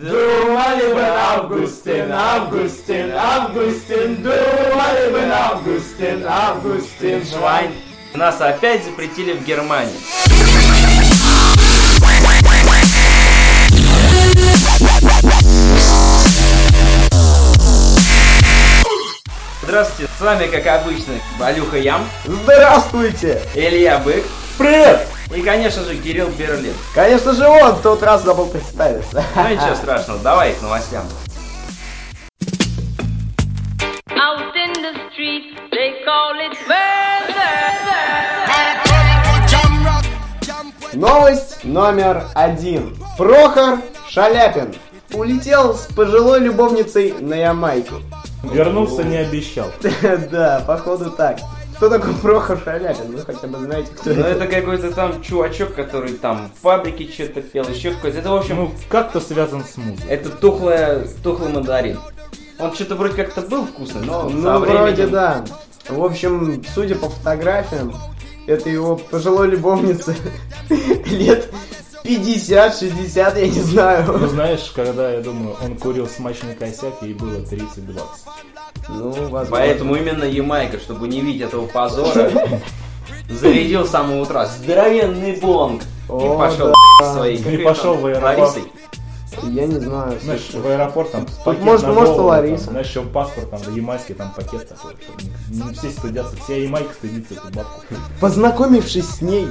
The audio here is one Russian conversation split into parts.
Думали бы Августин, Августин, Августин, думали бы Августин, Августин, Швайн. Нас опять запретили в Германии. Здравствуйте, с вами, как обычно, Балюха Ям, Здравствуйте! Илья Бык Привет! И, конечно же, Кирилл Берлин. Конечно же он, в тот раз забыл представиться. Ну ничего страшного, давай к новостям. Out in the street, they call it murder. Новость номер один. Прохор Шаляпин улетел с пожилой любовницей на Ямайку. Вернулся не обещал. Да, походу так. Кто такой Прохор Шаляпин? Вы хотя бы знаете, кто Ну это? это какой-то там чувачок, который там в фабрике что-то пел, еще какой-то. Это, в общем, Ну, как-то связан с музыкой. это тухлая, тухлый мандарин. Он что-то вроде как-то был вкусный, но Ну, со временем- вроде да. В общем, судя по фотографиям, это его пожилой любовница лет 50-60, я не Ну, знаю. знаешь, когда, я думаю, он курил смачный косяк, ей было 30-20. Ну, возможно. Поэтому именно Ямайка, чтобы не видеть этого позора, зарядил с самого утра здоровенный бонг и пошел своей. И пошел в аэропорт. Ларисой. Я не знаю. Знаешь, в аэропорт там пакет может- на может, голову, Лариса. там, знаешь, еще паспорт там, да, ямайский там пакет такой. не все стыдятся, вся ямайка стыдится эту бабку. Познакомившись с ней,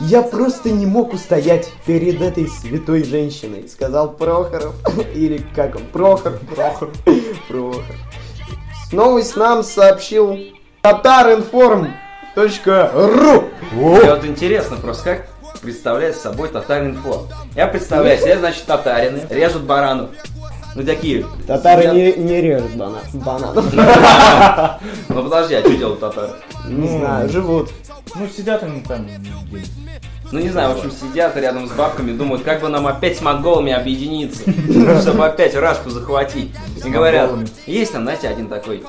я просто не мог устоять перед этой святой женщиной, сказал Прохоров. Или как он? Прохор. Прохор. Прохор. Новость нам сообщил татаринформ.ру Мне вот интересно просто, как представляет собой татаринфо. Я представляю себе, значит, татарины режут баранов. Ну такие. Татары не, не режут бана- бананов. Ну подожди, а что делают татары? Не Ну, знаю, живут. Ну, сидят они там Ну не знаю, в общем, сидят рядом с бабками, думают, как бы нам опять с монголами объединиться, чтобы опять Рашку захватить. И говорят, есть там, знаете, один такой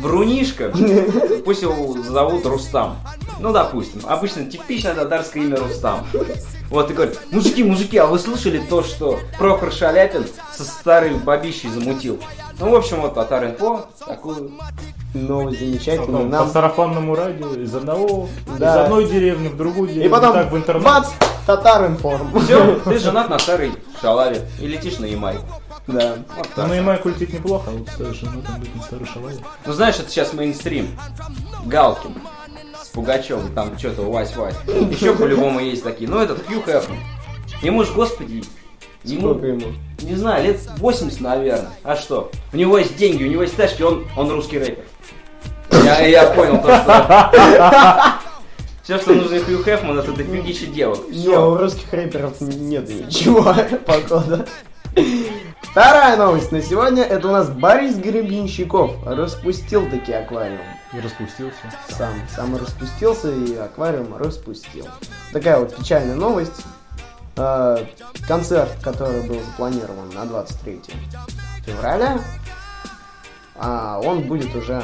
Брунишка, пусть его зовут Рустам. Ну, допустим, обычно типичное татарское имя Рустам. Вот, и говорит, мужики, мужики, а вы слышали то, что Прохор Шаляпин со старой бабищей замутил? Ну, в общем, вот Татар-Инфо такую... Новость замечательная. Потом Нам... по сарафанному радио из одного, Да. из одной деревни в другую деревню, И потом, так в интернет. бац, татаринформ. Все, ты женат на старой шалаве и летишь на Ямайку. Да. Вот Ну, так. на Ямайку лететь неплохо, а вот совершенно там быть на старой шалаве. Ну знаешь, это сейчас мейнстрим. Галкин с Пугачевым, там что-то Вась-Вась. Еще по-любому есть такие. Ну этот Хью Хэфман. Ему ж, господи, ему, Сколько ему? не знаю, лет 80, наверное. А что? У него есть деньги, у него есть тачки, он, он русский рэпер. Я, я понял то, что... Все, что нужно Хью Хэфман, это дофигища девок. Не, у русских рэперов нет ничего, походу. Вторая новость на сегодня, это у нас Борис Гребенщиков распустил таки аквариум. И распустился. Сам, сам распустился и аквариум распустил. Такая вот печальная новость. Э, Концерт, который был запланирован на 23 февраля, а он будет уже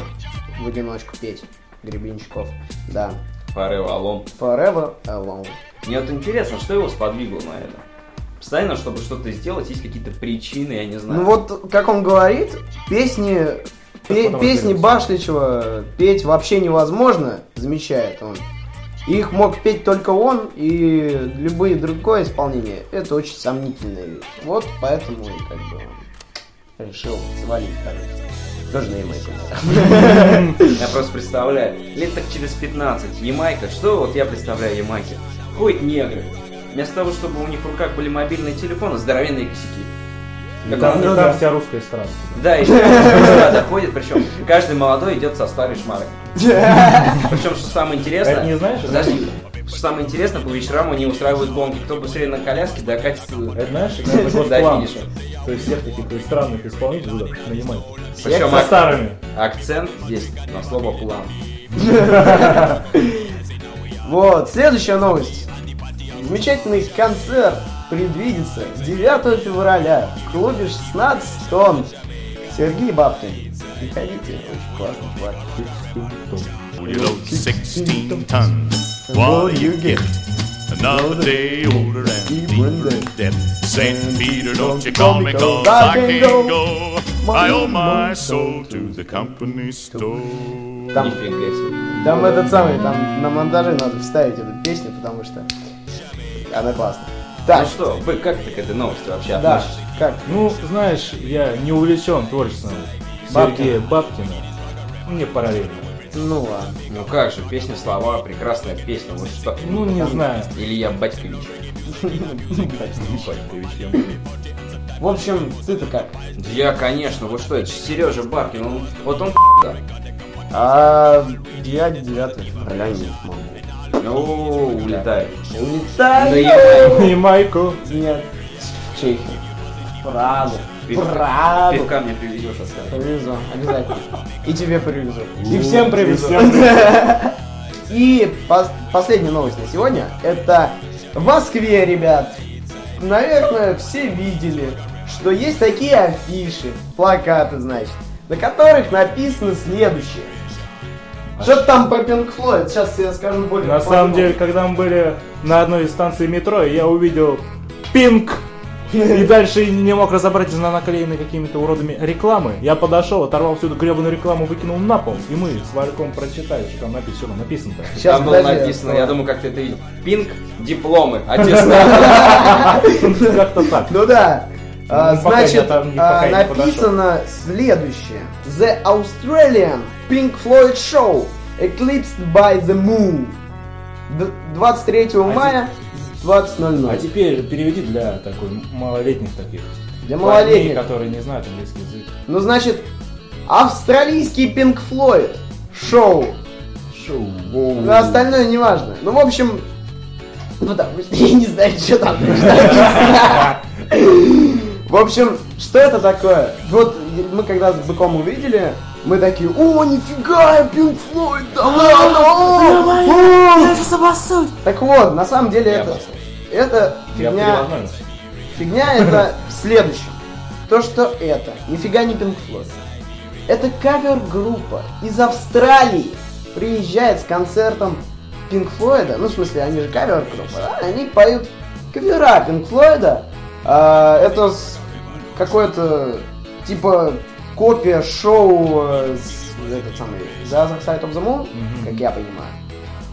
в одиночку петь. Гребенщиков. Да. Forever Alone. Forever Alone. Мне вот интересно, что его сподвигло на это? Постоянно, чтобы что-то сделать, есть какие-то причины, я не знаю. Ну вот, как он говорит, песни, пе- песни. Башличева петь вообще невозможно, замечает он. Их мог петь только он, и любые другое исполнение, это очень сомнительная вещь. Вот поэтому и как бы он решил свалить, короче. Тоже на Ямайку. Я просто представляю, лет так через 15, Ямайка, что вот я представляю Ямайки? Ходят негры. Вместо того, чтобы у них в руках были мобильные телефоны, здоровенные косяки. И Как там, он- и ну там да. вся русская страна. Да, еще сюда доходит, причем каждый молодой идет со старой шмарой. Причем, что самое интересное... А не знаешь? Подожди, что самое интересное, по вечерам они устраивают гонки. Кто быстрее на коляске докатится Это знаешь, это до финиша. То есть всех таких то есть, странных исполнителей туда на Ямайку. Причем Со старыми. акцент здесь на слово план. Вот, следующая новость. Замечательный концерт предвидится 9 февраля в клубе 16 тонн. Сергей Бабкин. Приходите, очень классный чувак. You load 16 tons. What do you get? Another day older and Deep deeper in debt. Saint Peter, don't you call me 'cause I can't go. I owe my soul to the company store. Там, там этот самый, там на монтаже надо вставить эту песню, потому что она классная. Ну Так, что, вы как ты к этой новости вообще да, относишься? как? Ну, знаешь, я не увлечен творчеством Сергея Бабкина. Мне параллельно. Ну ладно. Ну как же, песня, слова, прекрасная песня, вот что. Ну, не знаю. Илья Батькович. В общем, ты-то как? Я, конечно, вот что, это Сережа Бабкин, он, вот он. А я 9 февраля не могу. Ну, улетает. Улетай! Да я И майку. Нет, в Чехию. В Прагу. В Пивка- мне привезешь, оставь. Привезу, обязательно. И тебе привезу. И всем привезу. И пос- последняя новость на сегодня. Это в Москве, ребят. Наверное, все видели, что есть такие афиши, плакаты, значит, на которых написано следующее. Что там по Pink Floyd? Сейчас я скажу более На самом деле, когда мы были на одной из станций метро, я увидел пинк. И дальше не мог разобрать из наклеенной какими-то уродами рекламы. Я подошел, оторвал всю эту гребаную рекламу, выкинул на пол. И мы с Вальком прочитали, что там написано. Что там написано-то? Сейчас, Там было написано, я думаю, как ты это видел. Пинг, дипломы, аттестат. Как-то так. Ну да. А, Ну, пока значит, а, написано следующее. The Australian Pink Floyd Show Eclipsed by the Moon. Д- 23 мая, 20.00. А теперь переведи для такой малолетних таких. Для парней, малолетних. которые не знают английский язык. Ну, значит, австралийский Pink Floyd шоу. Шоу. Ну, остальное не важно. Ну, в общем, ну да, я не знаю, что там. В общем, что это такое? Вот мы когда с быком увидели, мы такие, о, нифига, Pink Floyd, да ладно, о, о». Так вот, на самом деле Я это, это Я фигня, фигня это в следующем. То, что это, нифига не Pink Floyd. Это кавер-группа из Австралии приезжает с концертом Pink Флойда. Ну, в смысле, они же кавер-группа, да? Они поют кавера Pink Флойда. А, это какое-то типа копия шоу э, с, этот самый The Other Side of the Moon, Мгм. как я понимаю.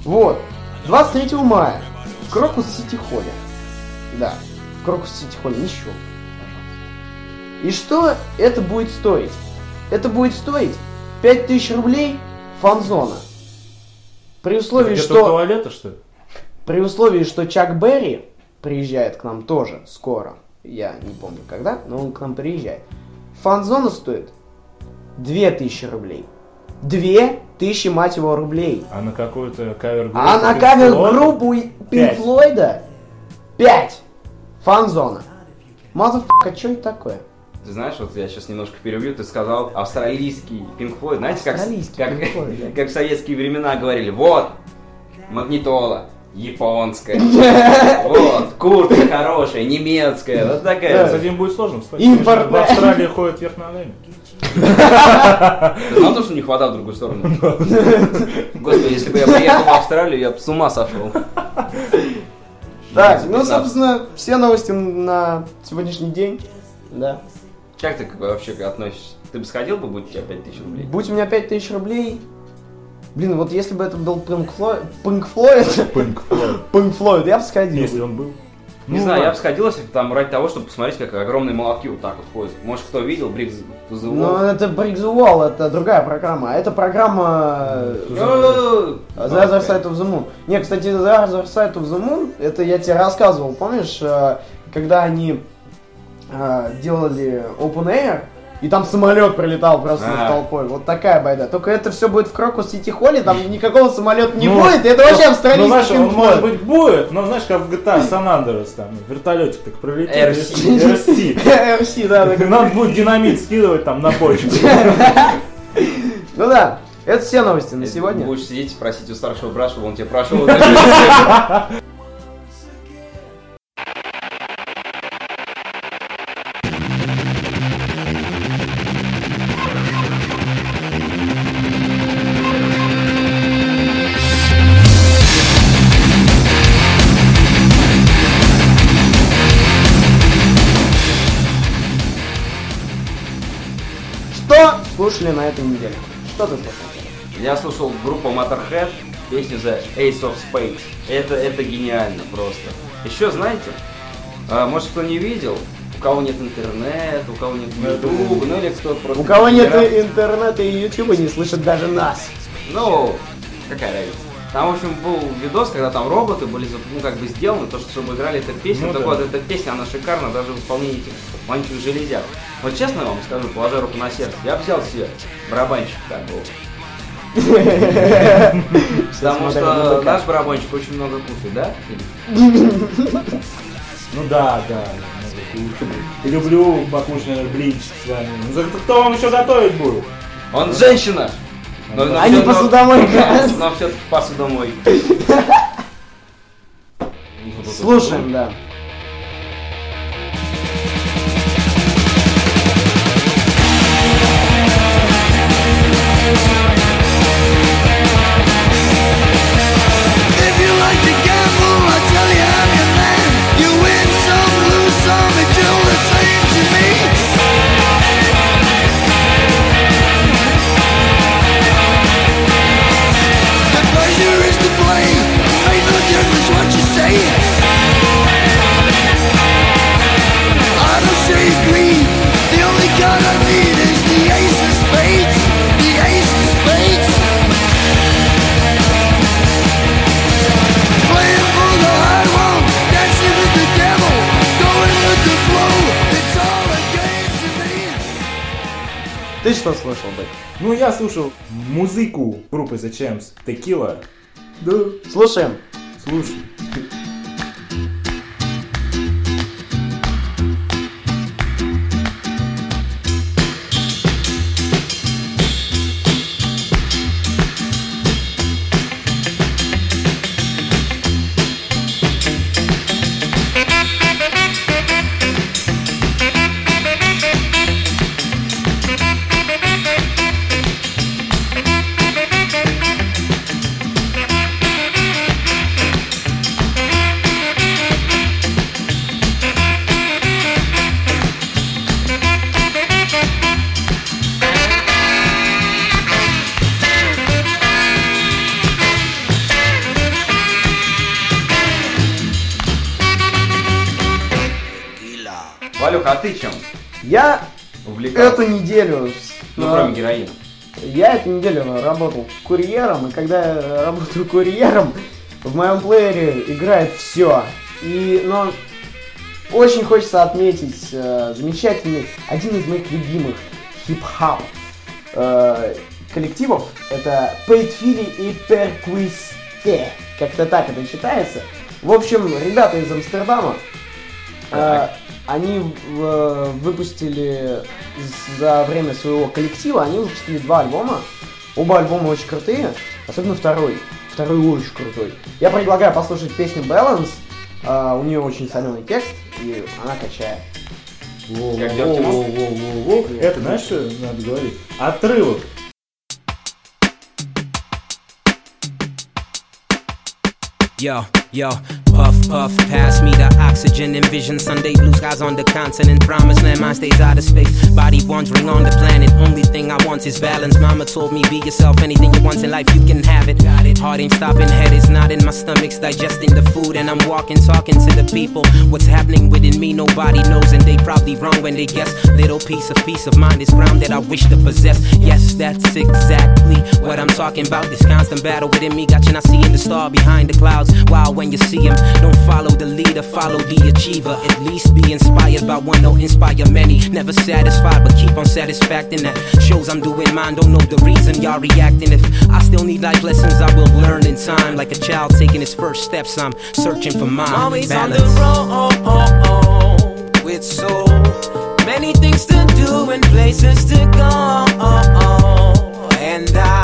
Вот. 23 мая в Крокус Сити Холле. Да, в Крокус Сити Холле, пожалуйста. И что это будет стоить? Это будет стоить 5000 рублей фанзона. При условии, Где-то что... туалета, что ли? При условии, что Чак Берри приезжает к нам тоже скоро. Я не помню когда, но он к нам приезжает. Фанзона стоит 2000 рублей. 2000, мать его, рублей. А на какую-то кавер-группу? А на кавер-группу Пинк Пять. Флойда 5. Фанзона. Мазафака, что это такое? Ты знаешь, вот я сейчас немножко перебью, ты сказал австралийский Pink Floyd. Знаете, как, как, да. как в советские времена говорили, вот, магнитола, японская, вот, куртка хорошая, немецкая, вот С такая. этим будет сложно, кстати. Импортная. В Австралии ходят вверх ногами. Знал то, что не хватало в другую сторону? Господи, если бы я приехал в Австралию, я бы с ума сошел. Так, ну, 15. собственно, все новости на сегодняшний день. Да. Как ты вообще относишься? Ты бы сходил бы, будь у тебя 5000 рублей? Будь у меня 5000 рублей. Блин, вот если бы это был Pink Floyd, Pink Floyd, Pink Floyd. Pink Floyd, я бы сходил. Если он был. Не Ну, знаю, я ладно. бы сходил, если бы там ради того, чтобы посмотреть, как огромные молотки вот так вот ходят. Может, кто видел Брикс the Ну, это the Wall, это другая программа. А это программа э, Ну, The Other Side of the Moon. Не, кстати, The Other Side of the Moon, это я тебе рассказывал, помнишь, э, когда они э, делали Open Air, и там самолет прилетал просто над толпой. Вот такая байда. Только это все будет в Крокус Сити Холле, там никакого самолета не Ну, будет, это вообще австралийский Ну, знаешь, он может быть будет, но знаешь, как в GTA San Andreas, там, вертолетик так пролетит. RC. RC. RC, да, да. Надо будет динамит скидывать там на почву. Ну да, это все новости на сегодня. Будешь сидеть и просить у старшего брата, чтобы он тебе прошел. слушали на этой неделе? Что ты слушал? Я слушал группу Motorhead, песню The Ace of Spades. Это, это гениально просто. Еще знаете, а, может кто не видел, у кого нет интернета, у кого нет YouTube, ну или кто просто... У кого нет интернета и ютуба, не слышат даже нас. Ну, какая разница. Там, в общем, был видос, когда там роботы были, ну, как бы сделаны, то, что, чтобы играли эту песню. Ну так да. вот, эта песня, она шикарна, даже в исполнении этих маленьких железяк. Вот честно вам скажу, положа руку на сердце, я взял себе барабанщик такого. Потому смотрят что наш барабанщик очень много кушает, да? Ну да, да. кушаю. Люблю покушать блинчик с вами. Ну, Кто вам еще готовить будет? Он женщина! Но, но А не но- посудомойка. Но все-таки посудомой. Слушаем, да. Что слушал, Бэк? Ну, я слушал музыку группы The Champs, Tequila. Да. Слушаем. Слушай. Эту неделю... Ну, кроме героина. Я эту неделю работал курьером, и когда я работаю курьером, в моем плеере играет все. И, но очень хочется отметить э, замечательный, один из моих любимых хип-хап э, коллективов. Это Пейтфили и Перквисте. Как-то так это читается. В общем, ребята из Амстердама, э. Они в- выпустили за время своего коллектива, они выпустили два альбома. Оба альбома очень крутые, особенно второй. Второй очень крутой. Я предлагаю послушать песню Balance. А, у нее очень соленый текст, и она качает. Как? Во-во-во-во-во. Это знаешь, что надо говорить? Отрывок. Yo, yo, puff, puff, pass me the oxygen. Envision Sunday blue skies on the continent. Promised land, mine stays out of space. Body wandering on the planet. Only thing I want is balance. Mama told me, be yourself. Anything you want in life, you can have it. Got it. Heart ain't stopping, head is not in my stomach's digesting the food. And I'm walking, talking to the people. What's happening within me, nobody knows. And they probably wrong when they guess. Little piece of peace of mind is ground that I wish to possess. Yes, that's exactly what I'm talking about. This constant battle within me got you not seeing the star behind the clouds. Wow, when you see him, don't follow the leader, follow the achiever. At least be inspired by one, don't inspire many. Never satisfied, but keep on satisfacting that. Shows I'm doing mine, don't know the reason y'all reacting. If I still need life lessons, I will learn in time. Like a child taking his first steps, I'm searching for mine. Always on the road with so many things to do and places to go. And I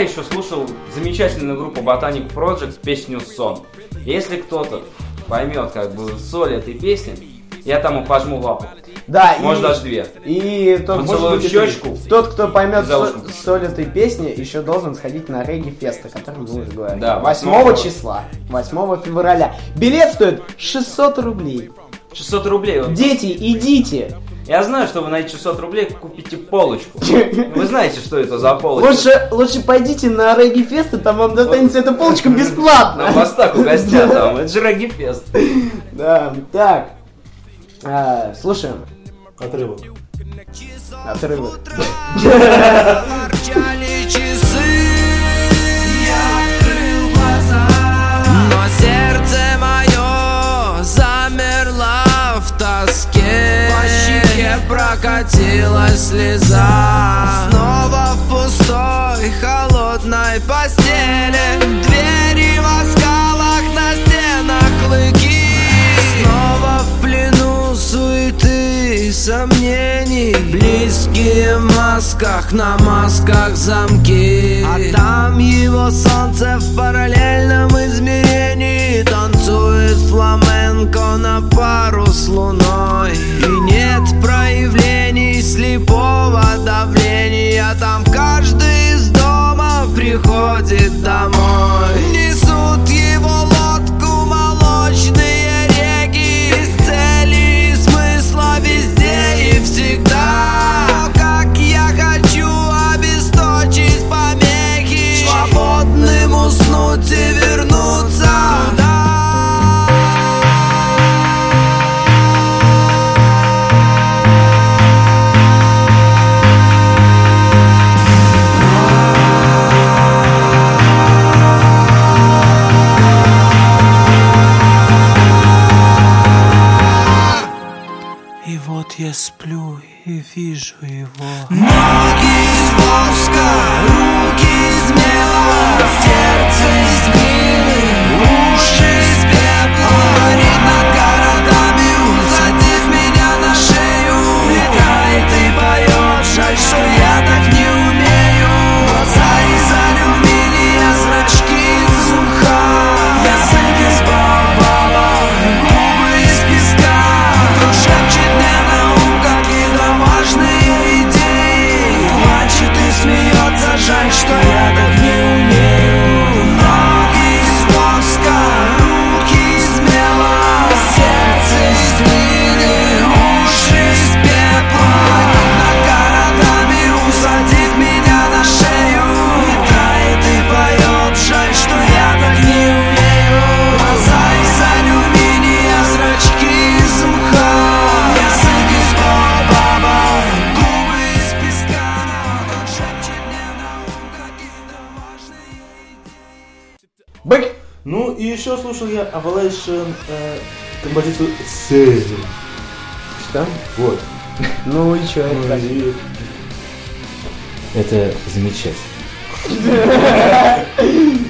еще слушал замечательную группу Botanic Project песню «Сон». Если кто-то поймет как бы соль этой песни, я тому пожму лапу. Да, и- Может, даже две. И тот, может быть, и щечку. тот, кто поймет За со- ушко. соль этой песни, еще должен сходить на регги фест, о котором мы уже говорили. Да, 8 восьмого. числа, 8 февраля. Билет стоит 600 рублей. 600 рублей. Вот. Дети, идите. Я знаю, что вы на эти 600 рублей купите полочку. Вы знаете, что это за полочка. Лучше, лучше пойдите на регги фест, и там вам достанется эта полочка На бесплатно. мостах угостят там. Это же Регги Фест. Да, так. А, слушаем. Отрывок. Отрывок. прокатилась слеза. Снова в пустой холодной постели, двери в скалах на стенах клыки. Снова в плену суеты и сомнений. Близкие в масках, на масках замки. А там его солнце в параллельном измерении. Танцует фламенко на пару с луной еще слушал я Avalation э, композицию Seven. Что? Вот. Ну и чё, это и- Это замечательно.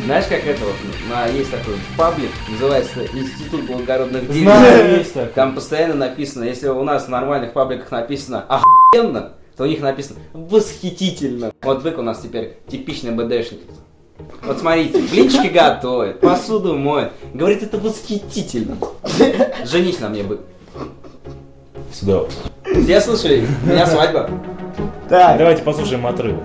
Знаешь, как это вот, на- есть такой паблик, называется Институт благородных такой. Там постоянно написано, если у нас в нормальных пабликах написано охуенно, то у них написано восхитительно. Вот бык у нас теперь типичный БДшник. Вот смотрите, блинчики готовит, посуду моет. Говорит, это восхитительно. Женись на мне, бык. Сюда. Все слышали? У меня свадьба. Так, Давайте послушаем отрывок.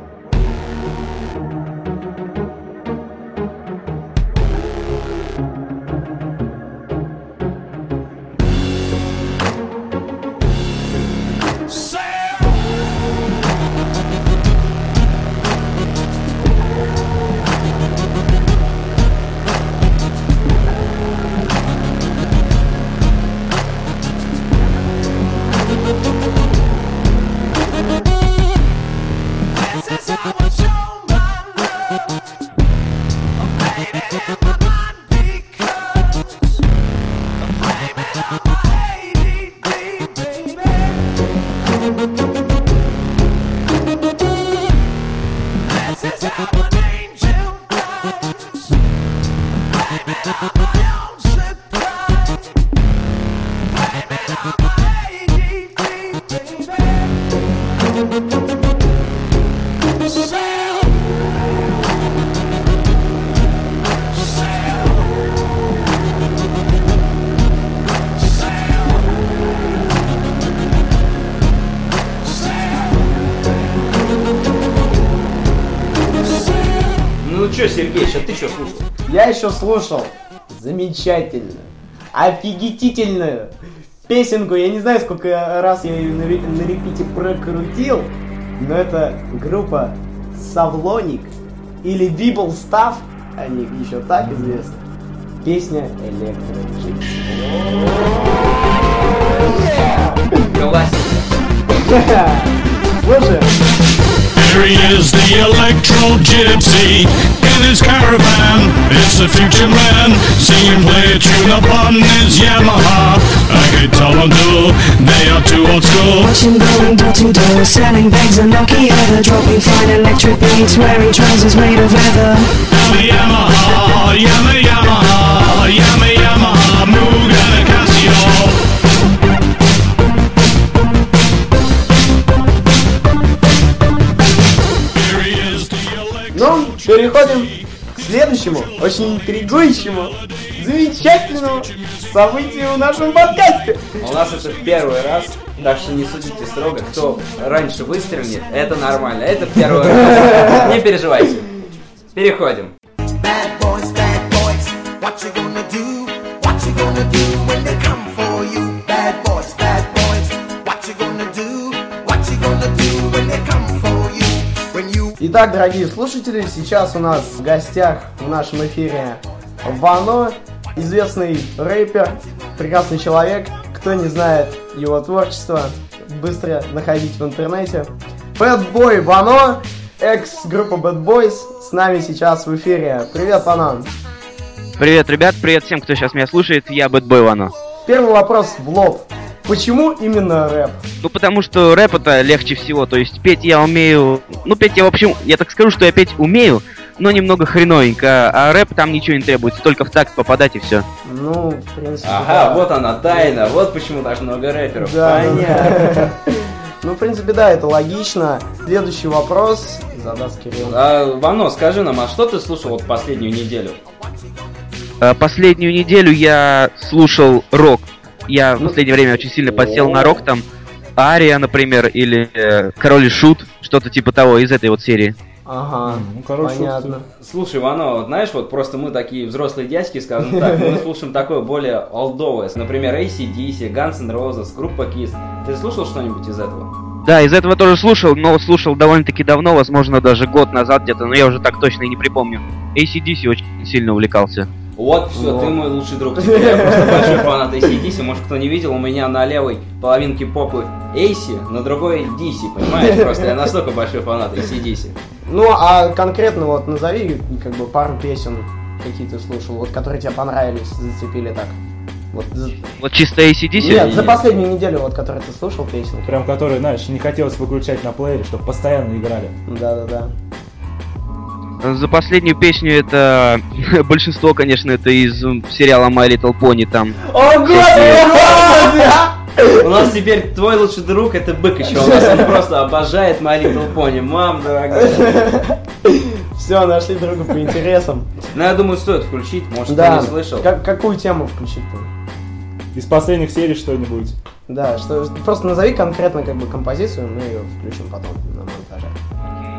Еще слушал замечательную, офигительную песенку. Я не знаю, сколько раз я ее на, на репите прокрутил, но это группа Савлоник или People Stuff, они еще так известны. Песня Электро Классика. Слушай, Here he is, the electro gypsy his caravan. It's the future man, singing play a tune upon his Yamaha. I can tell them do, they are too old school. Watching going door to door, selling bags of Nokia, dropping fine electric beats, wearing trousers made of leather. Yamaha, Yama Yamaha, Yama Yamaha, Mugen переходим к следующему, очень интригующему, замечательному событию в нашем подкасте. У нас это первый раз, так что не судите строго, кто раньше выстрелит, это нормально, это первый раз. Не переживайте. Переходим. Итак, дорогие слушатели, сейчас у нас в гостях в нашем эфире Вано, известный рэпер, прекрасный человек. Кто не знает его творчество, быстро находить в интернете. Bad Boy Вано, экс-группа Bad Boys, с нами сейчас в эфире. Привет, Вано. Привет, ребят, привет всем, кто сейчас меня слушает, я Бэтбой Вано. Первый вопрос в лоб. Почему именно рэп? Ну, потому что рэп это легче всего, то есть петь я умею... Ну, петь я, в общем, я так скажу, что я петь умею, но немного хреновенько, а рэп там ничего не требуется, только в такт попадать и все. Ну, в принципе, Ага, да. вот она тайна, вот почему так много рэперов. Да, Понятно. Ну, в принципе, да, это логично. Следующий вопрос задаст Кирилл. А, Вано, скажи нам, а что ты слушал вот последнюю неделю? А, Последнюю неделю я слушал рок. Я в последнее время очень сильно подсел на рок, там Ария, например, или э, Король и Шут, что-то типа того из этой вот серии. Ага, Ну, короче, понятно. Слушай, Вано, вот знаешь, вот просто мы такие взрослые дядьки, скажем так, мы слушаем такое более олдовое, например, ACDC, Guns N' Roses, группа Kiss. Ты слушал что-нибудь из этого? Да, из этого тоже слушал, но слушал довольно-таки давно, возможно, даже год назад где-то, но я уже так точно и не припомню. ACDC очень сильно увлекался. Вот, все, Вот. ты мой лучший друг. Теперь я просто большой фанат ACDC. Может, кто не видел, у меня на левой половинке попы AC, на другой DC, понимаешь? Просто я настолько большой фанат ACDC. Ну, а конкретно вот назови как бы пару песен, какие ты слушал, вот которые тебе понравились, зацепили так. Вот за- Вот чисто ACDC? Нет, за последнюю неделю, вот, которые ты слушал песен. Прям которые, знаешь, не хотелось выключать на плеере, чтобы постоянно играли. Да-да-да. За последнюю песню это большинство, конечно, это из сериала My Little Pony там. О, У нас теперь твой лучший друг это бык еще. У нас он просто обожает My Little Pony. Мам, дорогая. Все, нашли друга по интересам. Ну, я думаю, стоит включить. Может, Да, не слышал. Как- какую тему включить-то? Из последних серий что-нибудь. Да, что просто назови конкретно как бы композицию, мы ее включим потом на монтаже.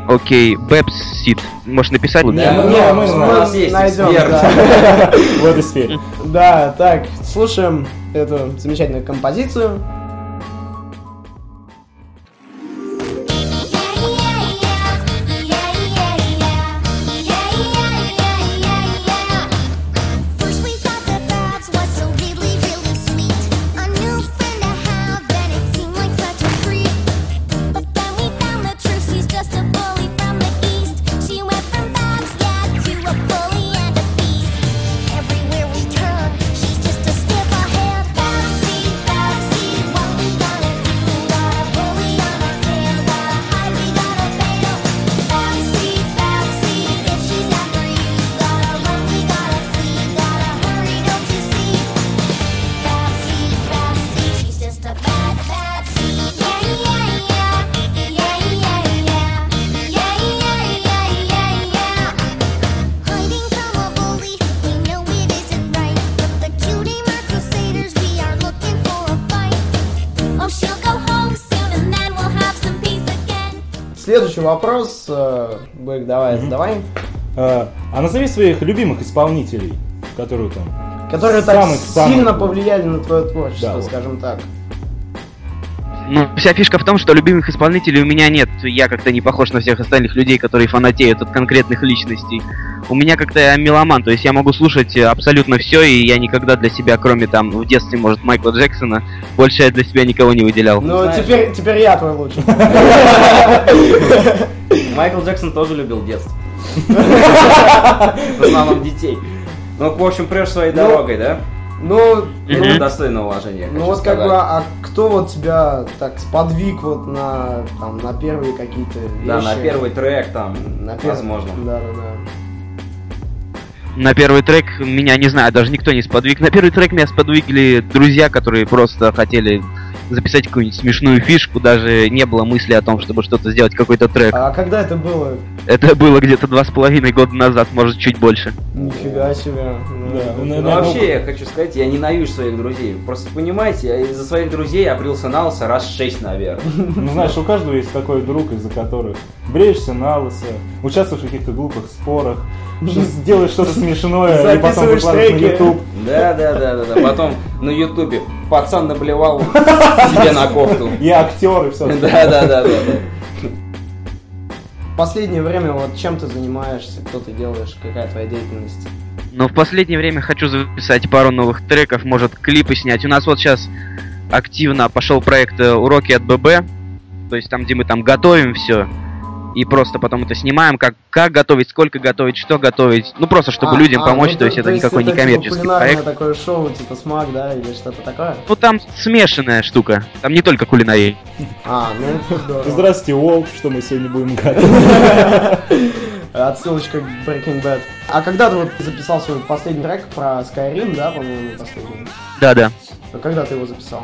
Окей, Бэбс Сид. Можешь написать? Да, Не, ну, не, мы у знаем. нас есть найдем, эксперт. да. В этой сфере. Да, так, слушаем эту замечательную композицию. Следующий вопрос, э, Бэк, давай, задавай. А, а назови своих любимых исполнителей, которые там. Которые так самых- самых- сильно повлияли на твое творчество, Да, вот. скажем так. Ну, вся фишка в том, что любимых исполнителей у меня нет. Я как-то не похож на всех остальных людей, которые фанатеют от конкретных личностей. У меня как-то я меломан, то есть я могу слушать абсолютно все, и я никогда для себя, кроме там в детстве, может, Майкла Джексона, больше я для себя никого не выделял. Ну, знаешь- теперь, теперь я твой лучший. Майкл Джексон тоже любил детство. В основном детей. Ну, в общем, прешь своей Ну, дорогой, да? Ну, Ну, достойно уважения, ну вот как сказать. бы, а кто вот тебя так сподвиг вот на, там, на первые какие-то вещи? Да, на первый трек там, На пер- возможно. Да, да, да. На первый трек меня, не знаю, даже никто не сподвиг. На первый трек меня сподвигли друзья, которые просто хотели записать какую-нибудь смешную фишку, даже не было мысли о том, чтобы что-то сделать, какой-то трек. А когда это было? Это было где-то два с половиной года назад, может, чуть больше. Нифига себе. Да, Ну, ну, Ну, вообще, я хочу сказать, я ненавижу своих друзей. Просто понимаете, я из-за своих друзей я брился на лысо раз шесть, наверное. Ну, знаешь, у каждого есть такой друг, из-за которых бреешься на лысо, участвуешь в каких-то глупых спорах, делаешь что-то смешное, и потом выкладываешь на. YouTube. Да, да, да, да, да. Потом на ютубе пацан наблевал себе на кофту. Я актер и все. Да, да, да, да. В последнее время вот чем ты занимаешься, кто ты делаешь, какая твоя деятельность? Но в последнее время хочу записать пару новых треков, может клипы снять. У нас вот сейчас активно пошел проект э, «Уроки от ББ», то есть там, где мы там готовим все, и просто потом это снимаем, как, как готовить, сколько готовить, что готовить. Ну, просто чтобы А, людям а, помочь, ну, то есть это никакой не типа коммерческий кулинарное проект. такое шоу, типа смак, да, или что-то такое? Ну, там смешанная штука, там не только кулинария. А, ну, здорово. Здравствуйте, Волк, что мы сегодня будем готовить. Отсылочка к Breaking Bad. А когда ты вот записал свой последний трек про Skyrim, да, по-моему, последний? Да-да. А когда ты его записал?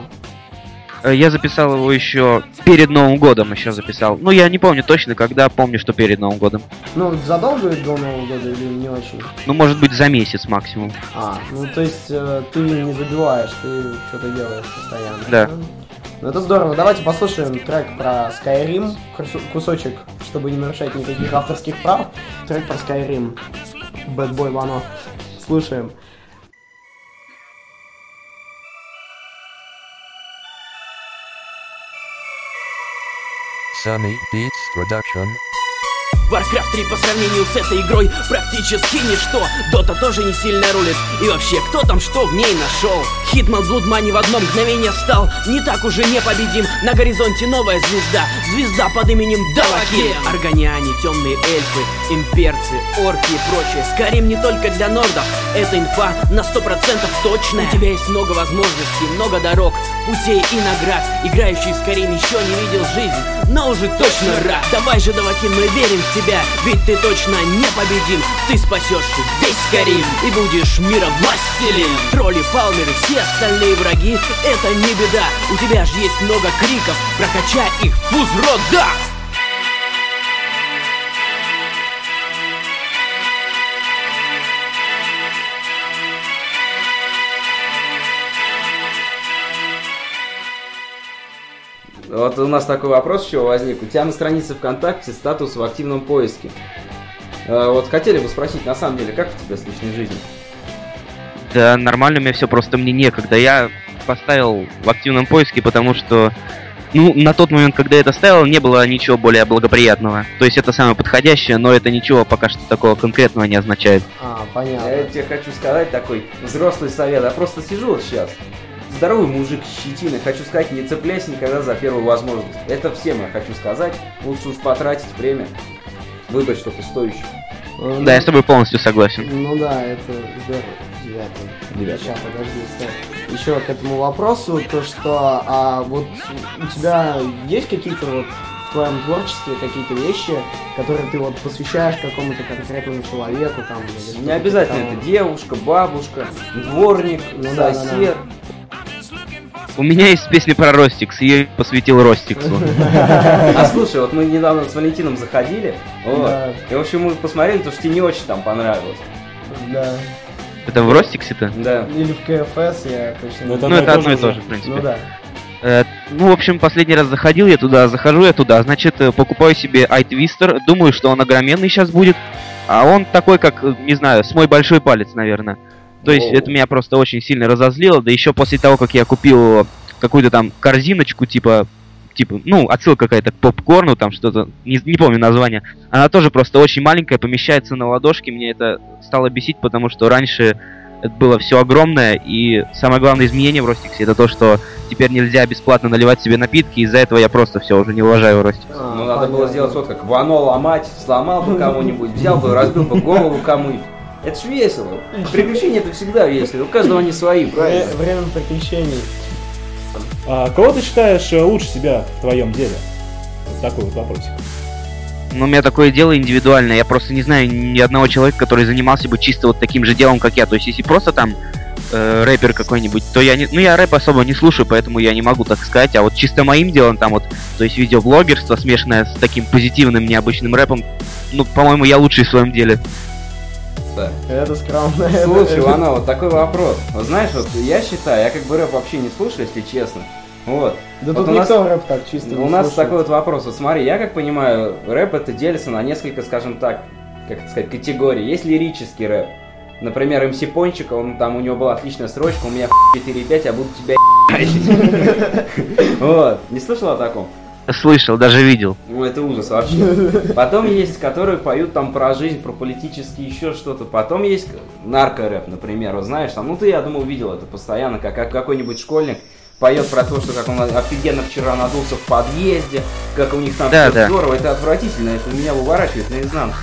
Э, Я записал его еще перед Новым годом еще записал. Ну, я не помню точно, когда, помню, что перед Новым годом. Ну, задолго до Нового года или не очень? Ну, может быть, за месяц максимум. А, ну то есть э, ты не забиваешь, ты что-то делаешь постоянно. Да. Ну это здорово. Давайте послушаем трек про Skyrim, кусо- кусочек, чтобы не нарушать никаких авторских прав. Трек про Skyrim. Bad Boy Вано. Слушаем. Sunny Beats Production. Warcraft 3 по сравнению с этой игрой практически ничто. Дота тоже не сильно рулит. И вообще, кто там что в ней нашел? Хитман Blood Money в одно мгновение стал Не так уже непобедим. На горизонте новая звезда. Звезда под именем Далакин Аргоняне, темные эльфы, имперцы, орки и прочее Скорим не только для нордов. Эта инфа на сто процентов точная. У тебя есть много возможностей, много дорог Путей и наград. Играющий Скорим еще не видел жизнь Но уже точно рад. Давай же, Давакин, мы верим в тебя Ведь ты точно непобедим. Ты спасешь весь Скорим И будешь мира властелин Тролли, фалмеры, все остальные враги Это не беда. У тебя же есть много криков. Прокачай их в узрод, да! Вот у нас такой вопрос еще возник. У тебя на странице ВКонтакте статус в активном поиске. Э, Вот хотели бы спросить, на самом деле, как у тебя с личной жизнью? Да, нормально у меня все, просто мне некогда. Я поставил в активном поиске, потому что, ну, на тот момент, когда я это ставил, не было ничего более благоприятного. То есть это самое подходящее, но это ничего пока что такого конкретного не означает. А, понятно. Я тебе хочу сказать такой взрослый совет. Я просто сижу вот сейчас. Здоровый мужик с щетиной. Хочу сказать, не цепляйся никогда за первую возможность. Это всем я хочу сказать. Лучше уж потратить время, выбрать что-то стоящее. Э, Да, я с тобой полностью согласен. Ну да, это здорово. Девятый. Девятый. Сейчас, подожди, стой. Еще к этому вопросу, то что, а вот у тебя есть какие-то вот в твоем творчестве какие-то вещи, которые ты вот посвящаешь какому-то конкретному человеку там? или Не обязательно типа это девушка, бабушка, дворник, Ну да, да, да. У меня есть песня про Ростикс, ее посвятил Ростиксу. А слушай, вот мы недавно с Валентином заходили, вот, и в общем мы посмотрели, то что тебе не очень там понравилось. Да. Это в Ростиксе-то? Да. Или в КФС, я точно не Ну, это Ну, одно и это то одно и же то уже. же, в принципе. Ну да. Э, Ну, в общем, последний раз заходил я туда, захожу я туда, значит, э, покупаю себе iTwister, думаю, что он огроменный сейчас будет, а он такой, как, э, не знаю, с мой большой палец, наверное. То есть это меня просто очень сильно разозлило, да еще после того, как я купил какую-то там корзиночку, типа, типа, ну, отсылка какая-то к попкорну, там что-то, не, не помню название, она тоже просто очень маленькая, помещается на ладошке, мне это стало бесить, потому что раньше это было все огромное, и самое главное изменение в Ростиксе это то, что теперь нельзя бесплатно наливать себе напитки, из-за этого я просто все уже не уважаю Ростикс. А, Ну, надо было понятно. сделать вот как Вано ломать, сломал бы кому-нибудь, взял бы, разбил бы голову кому-нибудь. Это ж весело. Приключения это всегда весело. У каждого они свои, правильно? Вре- Время приключений. А кого ты считаешь э, лучше себя в твоем деле? Вот такой вот вопросик. Но у меня такое дело индивидуальное, я просто не знаю ни одного человека, который занимался бы чисто вот таким же делом, как я. То есть, если просто там э, рэпер какой-нибудь, то я не, ну я рэп особо не слушаю, поэтому я не могу так сказать. А вот чисто моим делом там вот, то есть видеоблогерство, смешанное с таким позитивным необычным рэпом, ну, по-моему, я лучший в своем деле. Да. Это скромно. Слушай, Вано, вот такой вопрос. Вот знаешь, вот я считаю, я как бы рэп вообще не слушаю, если честно. Вот. Да Вот тут у нас- никто рэп так чисто У нас слушает. такой вот вопрос. Вот смотри, я как понимаю, рэп это делится на несколько, скажем так, как это сказать, категорий. Есть лирический рэп. Например, МС Пончик, он там у него была отличная строчка, у меня 4,5, я буду тебя ебать». Вот. Не слышал о таком? Слышал, даже видел. Ну, это ужас вообще. Потом есть, которые поют там про жизнь, про политические еще что-то. Потом есть наркорэп, например. Вот знаешь, там, ну ты, я думаю, видел это постоянно, как, как какой-нибудь школьник поет про то, что как он офигенно вчера надулся в подъезде, как у них там Да, все да. здорово. Это отвратительно, это меня выворачивает наизнанку.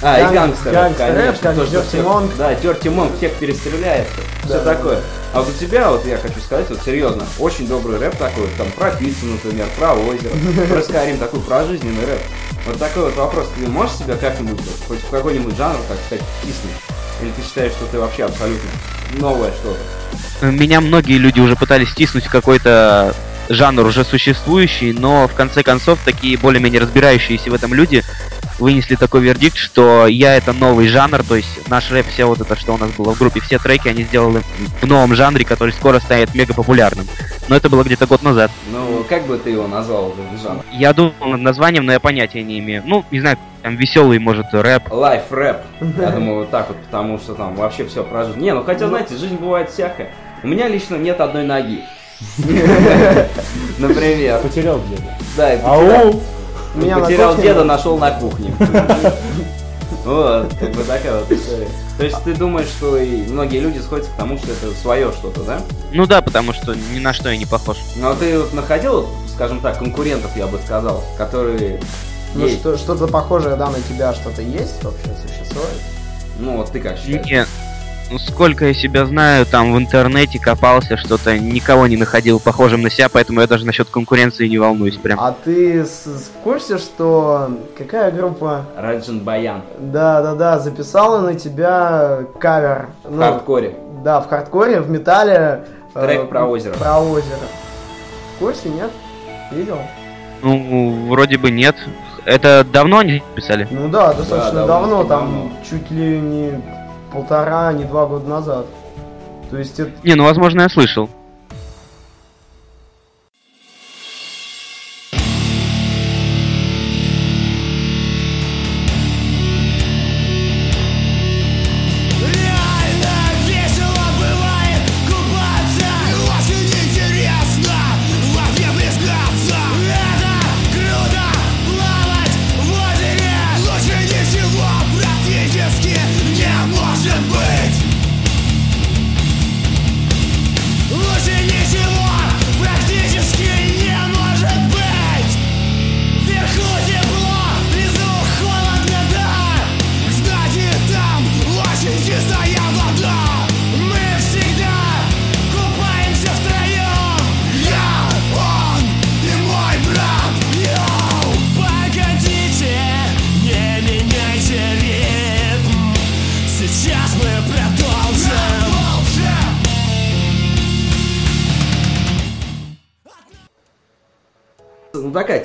А, и гангстер, гангстер-рэп, конечно, как то, что Dirty Monk. Да, Dirty Monk всех перестреляет, все Да. такое. А вот у тебя, вот я хочу сказать, вот серьезно, очень добрый рэп такой, там про пиццу, например, про озеро, про Скайрим, такой про жизненный рэп. Вот такой вот вопрос, ты можешь себя как-нибудь, хоть в какой-нибудь жанр, так сказать, втиснуть? Или ты считаешь, что ты вообще абсолютно новое что-то? Меня многие люди уже пытались стиснуть в какой-то жанр уже существующий, но в конце концов такие более-менее разбирающиеся в этом люди вынесли такой вердикт, что я это новый жанр, то есть наш рэп, все вот это, что у нас было в группе, все треки они сделали в новом жанре, который скоро станет мега популярным. Но это было где-то год назад. Ну, как бы ты его назвал, этот жанр? Я думал над названием, но я понятия не имею. Ну, не знаю, там веселый, может, рэп. Life рэп. Я думаю, вот так вот, потому что там вообще все про жизнь. Не, ну хотя, знаете, жизнь бывает всякая. У меня лично нет одной ноги. Например. Потерял где-то. Да, и потерял, Ау! Меня потерял деда, нашел на кухне. Вот, как бы такая вот история. То есть ты думаешь, что и многие люди сходятся к тому, что это свое что-то, да? Ну да, потому что ни на что я не похож. Но ты вот находил, скажем так, конкурентов, я бы сказал, которые... Ну есть? что, что-то похожее, да, на тебя что-то есть вообще, существует? Ну вот ты как считаешь? Нет. Ну, сколько я себя знаю, там в интернете копался, что-то никого не находил похожим на себя, поэтому я даже насчет конкуренции не волнуюсь прям. А ты в курсе, что какая группа, Раджин Баян. да-да-да, записала на тебя кавер? В Ну, хардкоре. Да, в хардкоре, в металле. э, Трек про озеро. Про озеро. В курсе, нет? Видел? Ну, вроде бы нет. Это давно они писали? Ну да, достаточно Да, давно, довольно-таки там давно. чуть ли не полтора, не два года назад. То есть это... Не, ну возможно я слышал.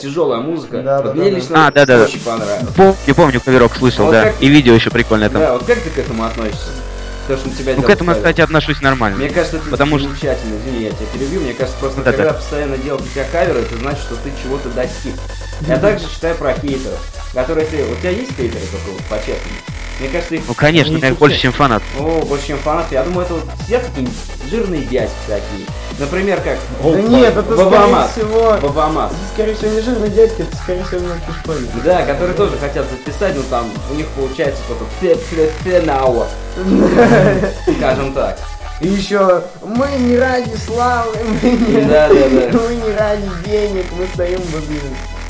Тяжелая музыка. Да, вот да, мне да, лично А, да, да, да. очень понравилось. Помню, помню, каверок слышал, Вот да. как- И видео еще прикольное там. Да, вот как ты к этому относишься? то, что на тебя Ну, к делал этому, я, кстати, отношусь нормально. Мне кажется, это Потому что- замечательно. Извини, я тебя перебью. Мне кажется, просто Да-да. когда постоянно делают у тебя каверы, это значит, что ты чего-то достиг. Я также считаю про хейтеров, которые, если... У тебя есть хейтеры только вот, по-честному? Мне кажется, их... Ну, конечно, наверное, больше, чем фанат. О, больше, чем фанаты. Я думаю, это вот сидят какие-нибудь жирные дядьки такие. Например, как... Да нет, это скорее Бабамас. всего... Бабамас. это, Скорее всего, не жирный дядька, это скорее всего мелкий школьник. Да, которые тоже хотят записать, но там у них получается что-то фе-фе-фенауа, скажем так. И еще мы не ради славы, мы не, Да, да, да. мы не ради денег, мы стоим возле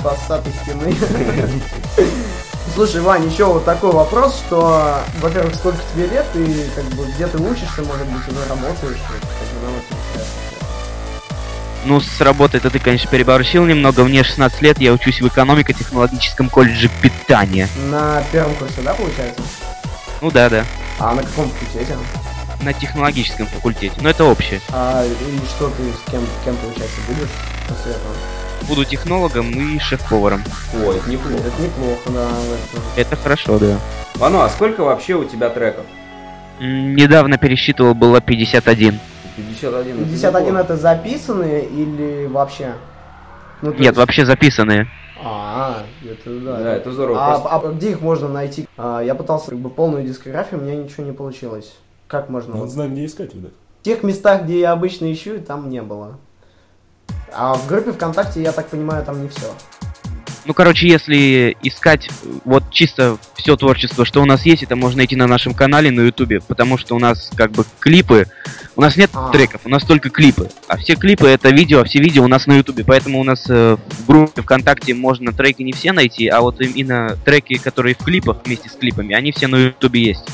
полосатой стены. Слушай, Вань, еще вот такой вопрос, что, во-первых, сколько тебе лет и как бы где ты учишься, может быть, уже работаешь, как бы. Ну, с работой это ты, конечно, переборщил немного. Мне 16 лет, я учусь в экономико-технологическом колледже питания. На первом курсе, да, получается? Ну да, да. А на каком факультете? На технологическом факультете. Но это общее. А и что ты с кем, кем получается будешь после этого? Буду технологом и шеф-поваром. Ой, это неплохо. Это неплохо, да. это- Это хорошо, да. Вано, а сколько вообще у тебя треков? М, Недавно пересчитывал, было 51. 51. это 51 неплохо. это записанные или вообще? Ну, то Нет, есть- вообще записанные. А, это да. Да, это здорово. А, Просто- а где их можно найти? А, я пытался как бы полную дискографию, у меня ничего не получилось. Как можно? Он вот- знает, где искать, видать. В тех местах, где я обычно ищу, там не было. А в группе ВКонтакте, я так понимаю, там не все. Ну, короче, если искать вот чисто все творчество, что у нас есть, это можно найти на нашем канале на Ютубе, потому что у нас как бы клипы, у нас нет А. треков, у нас только клипы, а все клипы это видео, а все видео у нас на Ютубе, поэтому у нас э, в группе ВКонтакте можно треки не все найти, а вот именно треки, которые в клипах вместе с клипами, они все на Ютубе есть.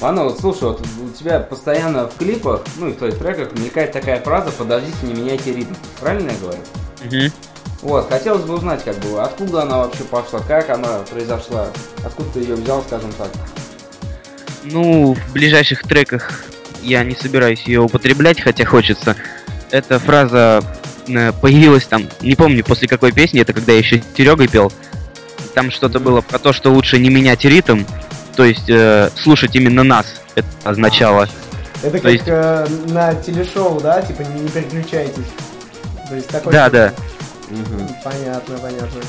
Вано, вот слушай, вот у тебя постоянно в клипах, ну и в твоих треках мелькает такая фраза «подождите, не меняйте ритм». Правильно я говорю? Мгм. Вот, хотелось бы узнать, как бы, откуда она вообще пошла, как она произошла, откуда ты ее взял, скажем так. Ну, в ближайших треках я не собираюсь ее употреблять, хотя хочется. Эта фраза э, появилась там, не помню после какой песни, это когда я еще Серегой пел. Там что-то было про то, что лучше не менять ритм, то есть э, слушать именно нас, это означало. Это То как есть- э, на телешоу, да? Типа не, не переключайтесь. То есть такой... Да, да. Понятно, понятно.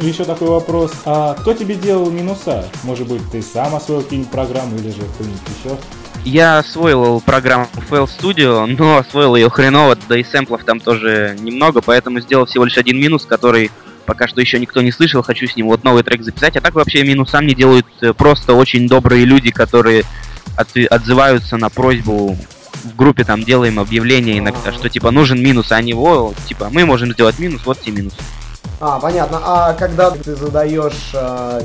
Еще такой вопрос. А кто тебе делал минуса? Может быть, ты сам освоил какие-нибудь программы или же кто-нибудь еще? Я освоил программу Fail Studio, но освоил ее хреново, да и сэмплов там тоже немного, поэтому сделал всего лишь один минус, который пока что еще никто не слышал, хочу с ним вот новый трек записать. А так вообще минусам не делают э, просто очень добрые люди, которые от- отзываются на просьбу в группе, там делаем объявление иногда, что типа нужен минус, а они, о, типа, мы можем сделать минус, вот тебе минус. А, понятно. А когда ты задаешь, э,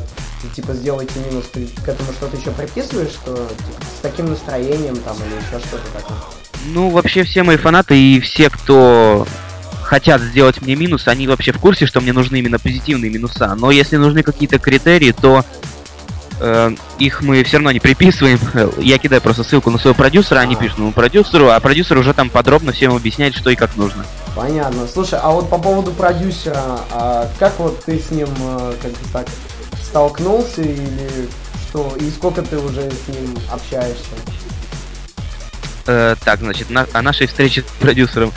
типа, сделайте минус, ты к этому что-то еще приписываешь, что типа, с таким настроением там или еще что-то такое? Ну, вообще все мои фанаты и все, кто хотят сделать мне минус, они вообще в курсе, что мне нужны именно позитивные минуса. Но если нужны какие-то критерии, то э, их мы все равно не приписываем. Я кидаю просто ссылку на своего продюсера, они пишут моему продюсеру, а продюсер уже там подробно всем объясняет, что и как нужно. Понятно. Слушай, а вот по поводу продюсера, а как вот ты с ним, э, как бы так, столкнулся или что, и сколько ты уже с ним общаешься? Э, так, значит, на- о нашей встрече с продюсером.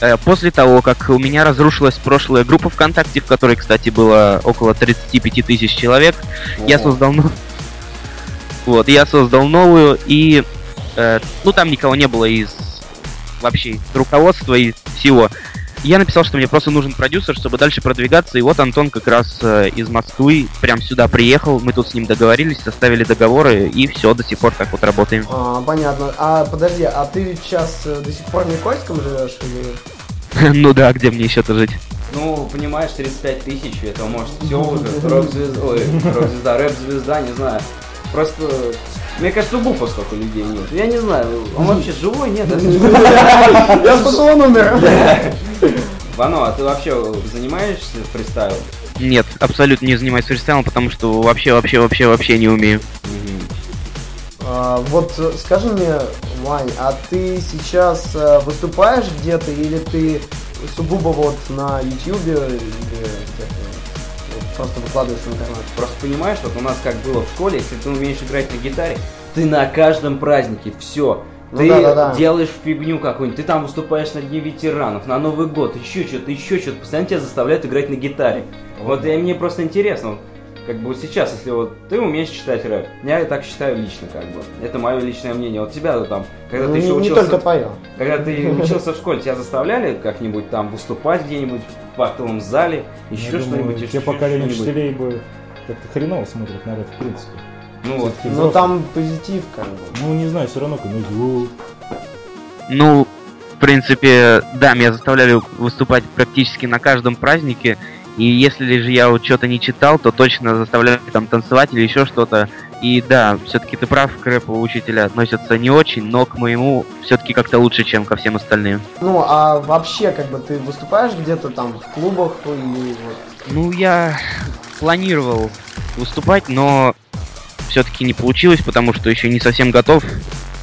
Э, после того, как у меня разрушилась прошлая группа ВКонтакте, в которой, кстати, было около 35 тысяч человек, я О. создал ну- Вот, я создал новую, и э, ну там никого не было из вообще руководства и всего. Я написал, что мне просто нужен продюсер, чтобы дальше продвигаться, и вот Антон как раз э, из Москвы прям сюда приехал, мы тут с ним договорились, составили договоры, и все, до сих пор так вот работаем. А, понятно. А подожди, а ты сейчас э, до сих пор в Никольском живешь или... ну да, где мне еще-то жить? Ну, понимаешь, 35 тысяч, это может все уже, рок-звезда, ой, рок-звезда, рэп-звезда, не знаю. Просто, мне кажется, у Буфа столько людей нет. Я не знаю, он вообще живой, нет? Я слышал, он умер. Вано, а ты вообще занимаешься фристайлом? Нет, абсолютно не занимаюсь фристайлом, потому что вообще, вообще, вообще, вообще не умею. А, вот скажи мне, Вань, а ты сейчас э, выступаешь где-то или ты сугубо вот на Ютьюбе или где-то просто выкладываешь в интернет? Просто понимаешь, вот у нас как было в школе, если ты умеешь играть на гитаре, ты на каждом празднике, все. Ну Ты да-да-да. делаешь фигню какую-нибудь, ты там выступаешь на Дне ветеранов, на Новый год, еще что-то, еще что-то, постоянно тебя заставляют играть на гитаре. Вот и мне просто интересно, вот, как бы вот сейчас, если вот ты умеешь читать рэп, я так считаю лично, как бы. Это мое личное мнение. Вот тебя там, когда Ну, ты не, еще не учился. только твое. Когда ты учился в школе, тебя заставляли как-нибудь там выступать где-нибудь актовом зале, еще что-нибудь, еще те поколения учителей бы как-то хреново смотрят на рэп, в принципе. Ну вот. Всё-таки Ну там позитив как бы. Ну, не знаю, все равно, ну, звук. Ну, в принципе, да, меня заставляли выступать практически на каждом празднике. И если же я вот что-то не читал, то точно заставляли там танцевать или еще что-то. И да, все-таки ты прав, к рэпу учителя относятся не очень, но к моему все-таки как-то лучше, чем ко всем остальным. Ну, а вообще, как бы, ты выступаешь где-то там в клубах или вот... Ну, я планировал выступать, но все-таки не получилось, потому что еще не совсем готов.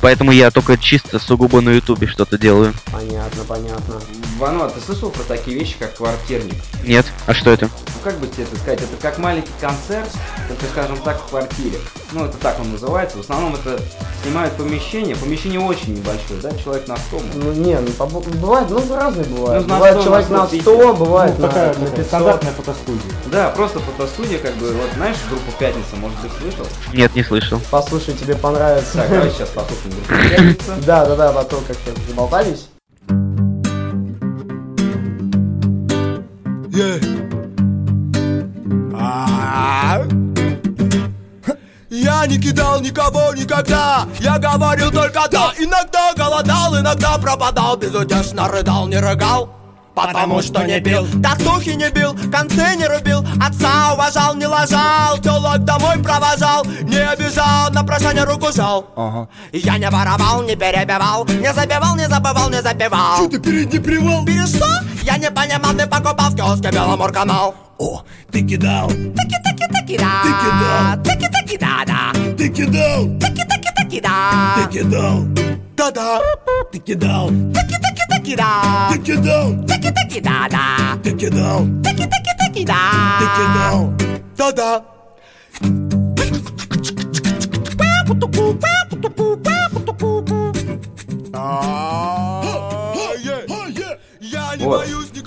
Поэтому я только чисто сугубо на ютубе что-то делаю. Понятно, понятно. Вано, ты слышал про такие вещи, как квартирник? Нет? А что это? Ну как бы тебе это сказать, это как маленький концерт, только скажем так, в квартире. Ну это так он называется. В основном это снимают помещение. Помещение очень небольшое, да, человек на 100. может. Ну, не, ну, побо- бывает, ну, разные бывают. Ну, на бывает 100, человек на на 100 100, бывает Ну, на, такая, на такая 500. стандартная фотостудия. Да, просто фотостудия, как бы, вот знаешь группу Пятница, может быть, слышал? Нет, не слышал. Послушай, тебе понравится. Так, давай сейчас послушаем Да, да, да, потом как то заболтались. Я не кидал никого никогда. Я говорил только да Иногда голодал, иногда пропадал. Безутешно рыдал, не рыгал Потому что не бил, татухи не бил, концы не рубил. Отца уважал, не лажал, телок домой провожал. Не обижал, на прощание руку жал. Я не воровал, не перебивал. Не забивал, не забывал, не запивал. Что ты перед не привал? Перед что? Я не понимал, ты покупал в киоске Беломор-канал. О, ты кидал. Таки-таки-таки да. Ты кидал. Таки-таки да да. Ты кидал. Таки-таки-таки да Ты кидал Да-да Ты кидал. Таки-таки-таки да. Ты кидал. Таки-таки да да Ты кидал Таки-таки-таки да Ты кидал Да-да Вот.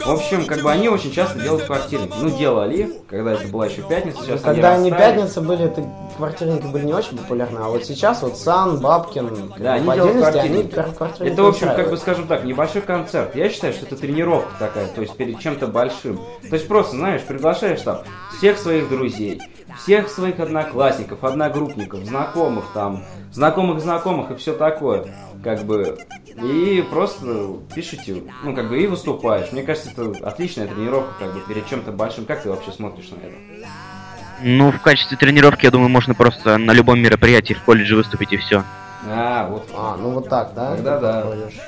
В общем, как бы они очень часто делают квартирник. Ну, делали, когда это была еще пятница, сейчас Когда они расстались. пятницы были, это квартирники были не очень популярны, а вот сейчас вот Сан, Бабкин, Да, они делают отдельности, они квартирники. квар- квартирники Это, в общем, как бы скажем так, небольшой концерт. Я считаю, что это тренировка такая, то есть перед чем-то большим. То есть просто, знаешь, приглашаешь там всех своих друзей, всех своих одноклассников, одногруппников, знакомых там, знакомых знакомых и все такое. Как бы. И просто пишите, ну, как бы, и выступаешь. Мне кажется, это отличная тренировка, как бы, перед чем-то большим. Как ты вообще смотришь на это? Ну, в качестве тренировки, я думаю, можно просто на любом мероприятии в колледже выступить и все. А, вот. А, ну вот так, да? Тогда да. Подходишь.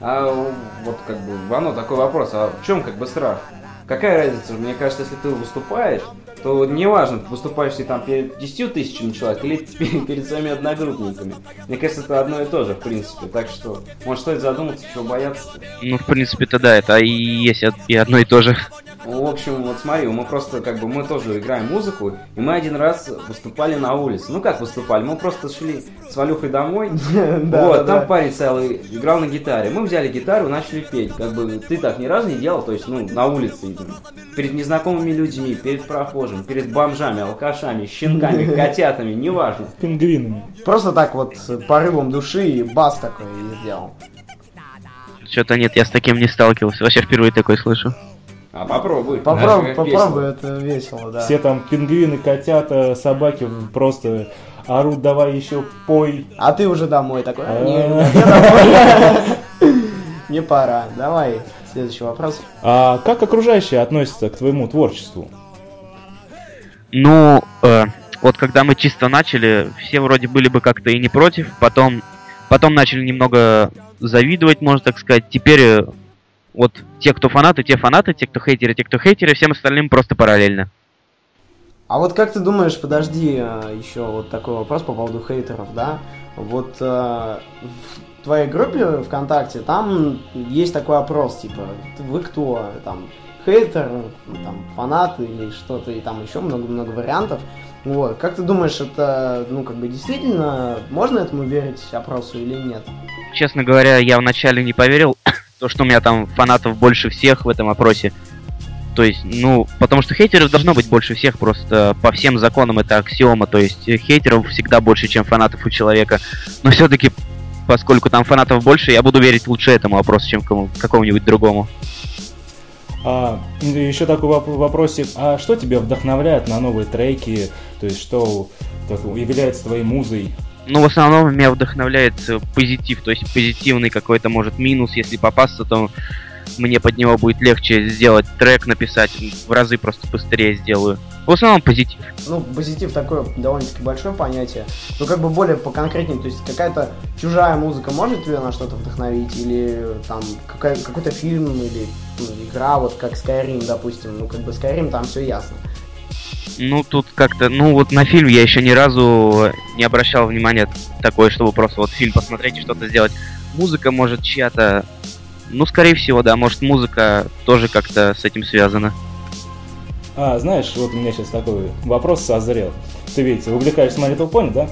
А вот как бы, Вано, такой вопрос, а в чем как бы страх? Какая разница? Мне кажется, если ты выступаешь, то неважно, ты выступаешь ли там перед 10 тысячами человек или перед своими одногруппниками. Мне кажется, это одно и то же, в принципе. Так что, может, стоит задуматься, чего бояться Ну, в принципе-то да, это и есть и одно и то же. Ну, в общем, вот смотри, мы просто как бы мы тоже играем музыку, и мы один раз выступали на улице. Ну как выступали? Мы просто шли с Валюхой домой. Вот, там парень целый играл на гитаре. Мы взяли гитару и начали петь. Как бы ты так ни разу не делал, то есть, ну, на улице. Перед незнакомыми людьми, перед прохожими, перед бомжами, алкашами, щенками, котятами, неважно. Пингвинами. Просто так вот с порывом души и бас такой и сделал. Что-то нет, я с таким не сталкивался. Вообще впервые такой слышу. А попробуй. Попробуй, попробуй, это весело, да. Все там пингвины, котята, собаки просто орут, давай еще пой. А ты уже домой такой, «А, не, А. Не пора. Давай, следующий вопрос. А как окружающие относятся к твоему творчеству? Ну, э, вот когда мы чисто начали, все вроде были бы как-то и не против, потом, потом начали немного завидовать, можно так сказать. Теперь э, вот те, кто фанаты, те фанаты, те, кто хейтеры, те, кто хейтеры, всем остальным просто параллельно. А вот как ты думаешь, подожди, э, еще вот такой вопрос по поводу хейтеров, да? Вот э, в твоей группе ВКонтакте там есть такой опрос, типа, вы кто? Там хейтер, там, фанат или что-то, и там еще много-много вариантов. Вот. Как ты думаешь, это, ну, как бы действительно, можно этому верить опросу или нет? Честно говоря, я вначале не поверил, то, что у меня там фанатов больше всех в этом опросе. То есть, ну, потому что хейтеров должно быть больше всех, просто по всем законам это аксиома, то есть э, хейтеров всегда больше, чем фанатов у человека. Но все-таки, поскольку там фанатов больше, я буду верить лучше этому опросу, чем кому- какому-нибудь другому. А, еще такой воп- вопросик. А что тебя вдохновляет на новые треки? То есть, что так, является твоей музой? Ну, в основном меня вдохновляет э, позитив, то есть позитивный какой-то, может, минус, если попасться, то мне под него будет легче сделать трек, написать, в разы просто быстрее сделаю. В основном позитив. Ну, позитив такое довольно-таки большое понятие. Ну, как бы более поконкретнее, то есть какая-то чужая музыка может тебя на что-то вдохновить? Или там какая- какой-то фильм или ну, игра, вот как Skyrim, допустим. Ну, как бы Skyrim, там все ясно. Ну, тут как-то, ну вот на фильм я еще ни разу не обращал внимания такое, чтобы просто вот фильм посмотреть и что-то сделать. Музыка может чья-то, ну, скорее всего, да, может музыка тоже как-то с этим связана. А, знаешь, вот у меня сейчас такой вопрос созрел. Ты ведь увлекаешься My Little Pony, да?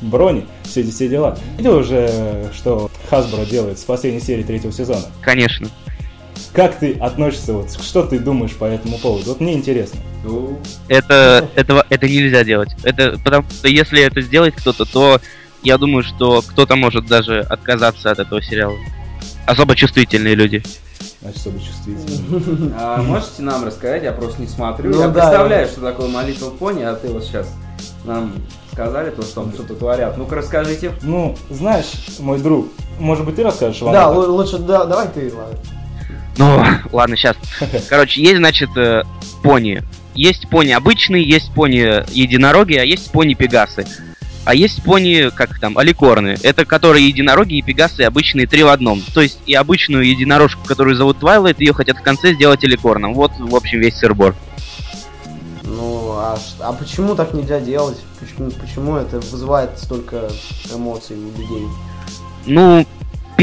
Брони, все эти все дела. Видел уже, что Hasbro делает с последней серии третьего сезона? Конечно. Как ты относишься, вот, что ты думаешь по этому поводу? Вот мне интересно. Это, этого, это нельзя делать. Это, потому что если это сделает кто-то, то я думаю, что кто-то может даже отказаться от этого сериала. Особо чувствительные люди. Особо чувствительные. А можете нам рассказать? Я просто не смотрю. Ну я да, представляю, я- что такое My Little Pony, а ты вот сейчас нам сказали то, что там что-то творят. Ну-ка расскажите. Ну, знаешь, мой друг, может быть, ты расскажешь вам? Да, это? лу- лучше да, давай ты, ладно. Ну, ладно, сейчас. Короче, есть, значит, э, пони. Есть пони обычные, есть пони единороги, а есть пони пегасы. А есть пони, как там, аликорны. Это которые единороги и пегасы обычные три в одном. То есть и обычную единорожку, которую зовут Твайлайт, ее хотят в конце сделать аликорном. Вот, в общем, весь сырбор. Ну, а, а почему так нельзя делать? Почему, почему это вызывает столько эмоций у людей? Ну,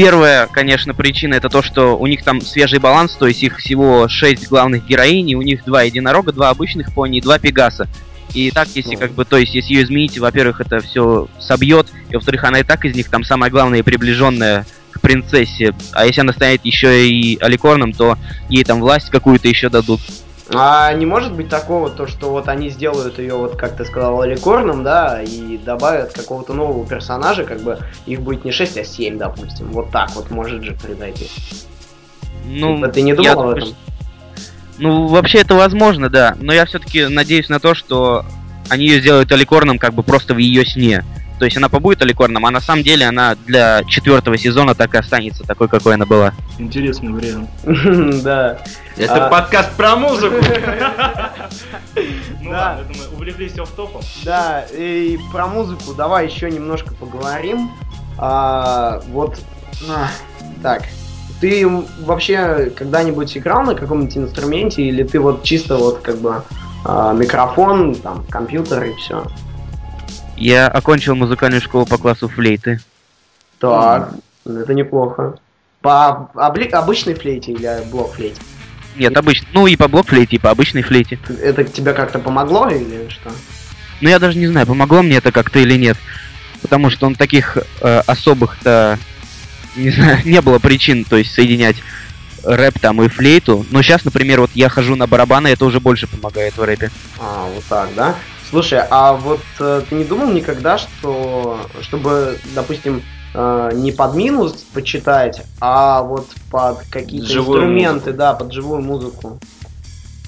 первая, конечно, причина это то, что у них там свежий баланс, то есть их всего шесть главных героинь, и у них два единорога, два обычных пони и два пегаса. И так, если как бы, то есть, если ее изменить, во-первых, это все собьет, и во-вторых, она и так из них там самая главная и приближенная к принцессе. А если она станет еще и аликорном, то ей там власть какую-то еще дадут. А не может быть такого, то, что вот они сделают ее, вот как ты сказал, аликорном, да, и добавят какого-то нового персонажа, как бы их будет не 6, а 7, допустим. Вот так вот может же произойти. Ну, Типа, ты не я думал об думаю, этом? Ну, вообще это возможно, да. Но я все-таки надеюсь на то, что они ее сделают аликорном как бы просто в ее сне. То есть она побудет аликорном, а на самом деле она для четвертого сезона так и останется такой, какой она была. Интересный вариант. Да. Это А- подкаст про музыку. Ну Да. ладно, мы увлеклись офф-топом. Да, и про музыку давай еще немножко поговорим. А, вот, а, так, ты вообще когда-нибудь играл на каком-нибудь инструменте, или ты вот чисто вот как бы микрофон, там, компьютер и все? Я окончил музыкальную школу по классу флейты. Так, это неплохо. По обли- обычной флейте или блок флейте? Нет, обычно. Ну и по блок флейте, и по обычной флейте. Это тебе как-то помогло или что? Ну я даже не знаю, помогло мне это как-то или нет. Потому что он таких э, особых-то, не знаю, не было причин, то есть соединять рэп там и флейту. Но сейчас, например, вот я хожу на барабаны, это уже больше помогает в рэпе. А, вот так, да? Слушай, а вот э, ты не думал никогда, что чтобы, допустим, э, не под минус почитать, а вот под какие-то Живую инструменты, музыку. да, под живую музыку?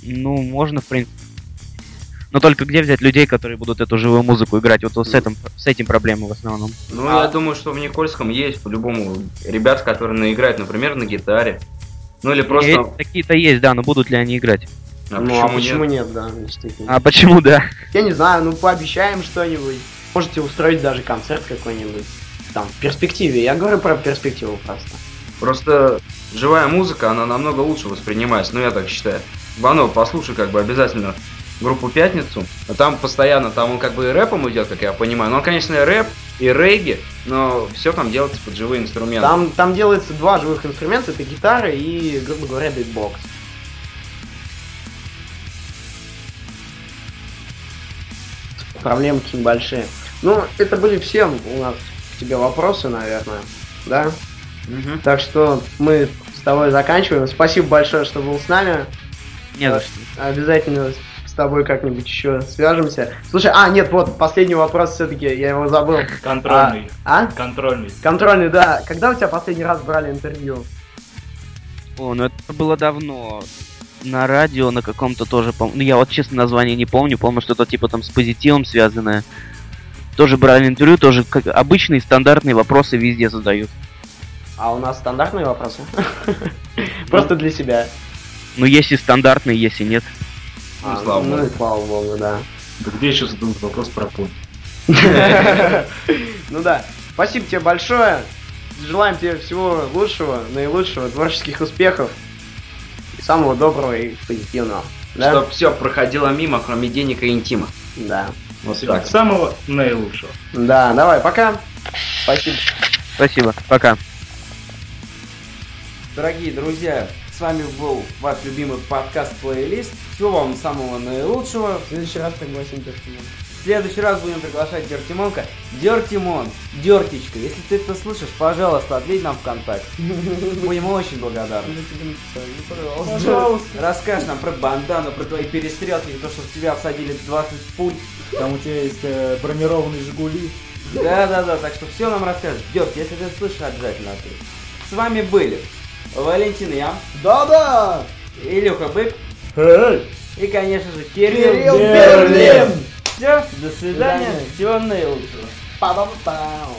Ну, можно, в принципе. Но только где взять людей, которые будут эту живую музыку играть? Вот, вот с, этим, с этим проблемы в основном. Ну, А. я думаю, что в Никольском есть по-любому ребят, которые наиграют, например, на гитаре. Ну или просто... Какие-то есть, да, но будут ли они играть? А ну, почему а почему нет? нет, да, действительно. А почему да? Я не знаю, ну пообещаем что-нибудь. Можете устроить даже концерт какой-нибудь. Там, в перспективе. Я говорю про перспективу просто. Просто живая музыка, она намного лучше воспринимается, ну я так считаю. Вано, послушай как бы обязательно группу «Пятницу», а там постоянно, там он как бы и рэпом идет, как я понимаю, но он, конечно, и рэп, и регги, но все там делается под живые инструменты. Там, там делается два живых инструмента, это гитара и, грубо говоря, битбокс. Проблемки небольшие. Ну, это были все у нас к тебе вопросы, наверное, да? Так что мы с тобой заканчиваем. Спасибо большое, что был с нами. Не за что. Обязательно с тобой как-нибудь еще свяжемся. Слушай, а, нет, вот, последний вопрос все-таки, я его забыл. Контрольный. А? а? Контрольный. Контрольный, да. Когда у тебя последний раз брали интервью? О, ну это было давно. На радио, на каком-то тоже, пом- ну я вот честно название не помню, помню что-то типа там с позитивом связанное. Тоже брали интервью, тоже как обычные стандартные вопросы везде задают. А у нас стандартные вопросы? Просто для себя. Ну если стандартные, если нет. А, слава ну богу. и слава богу, да. Да где еще задумать вопрос про пункт? Ну да. Спасибо тебе большое. Желаем тебе всего лучшего, наилучшего, творческих успехов. И самого доброго и позитивного. Да? Чтоб все проходило мимо, кроме денег и интима. Да. Вот Всего так. самого наилучшего. Да, давай, пока. Спасибо. Спасибо, пока. Дорогие друзья, с вами был ваш любимый подкаст плейлист. Всего вам самого наилучшего. В следующий раз пригласим Дертимон. В следующий раз будем приглашать Дертимонка. Дертимон, Дертичка, если ты это слышишь, пожалуйста, ответь нам ВКонтакте. Будем очень благодарны. Пожалуйста. Расскажешь нам про бандану, про твои перестрелки, то, что в тебя всадили 20 пуль. Там у тебя есть э, бронированные Жигули. Да-да-да, так что все нам расскажешь. Дерт, если ты слышишь, обязательно ответь. С вами были Валентин Ям, Да-да! Илюха Бык Эй! и, конечно же, Кирилл, Кирилл Берлин. Берлин. Все, до свидания, свидания. всего наилучшего. Па-ба-ба-пау.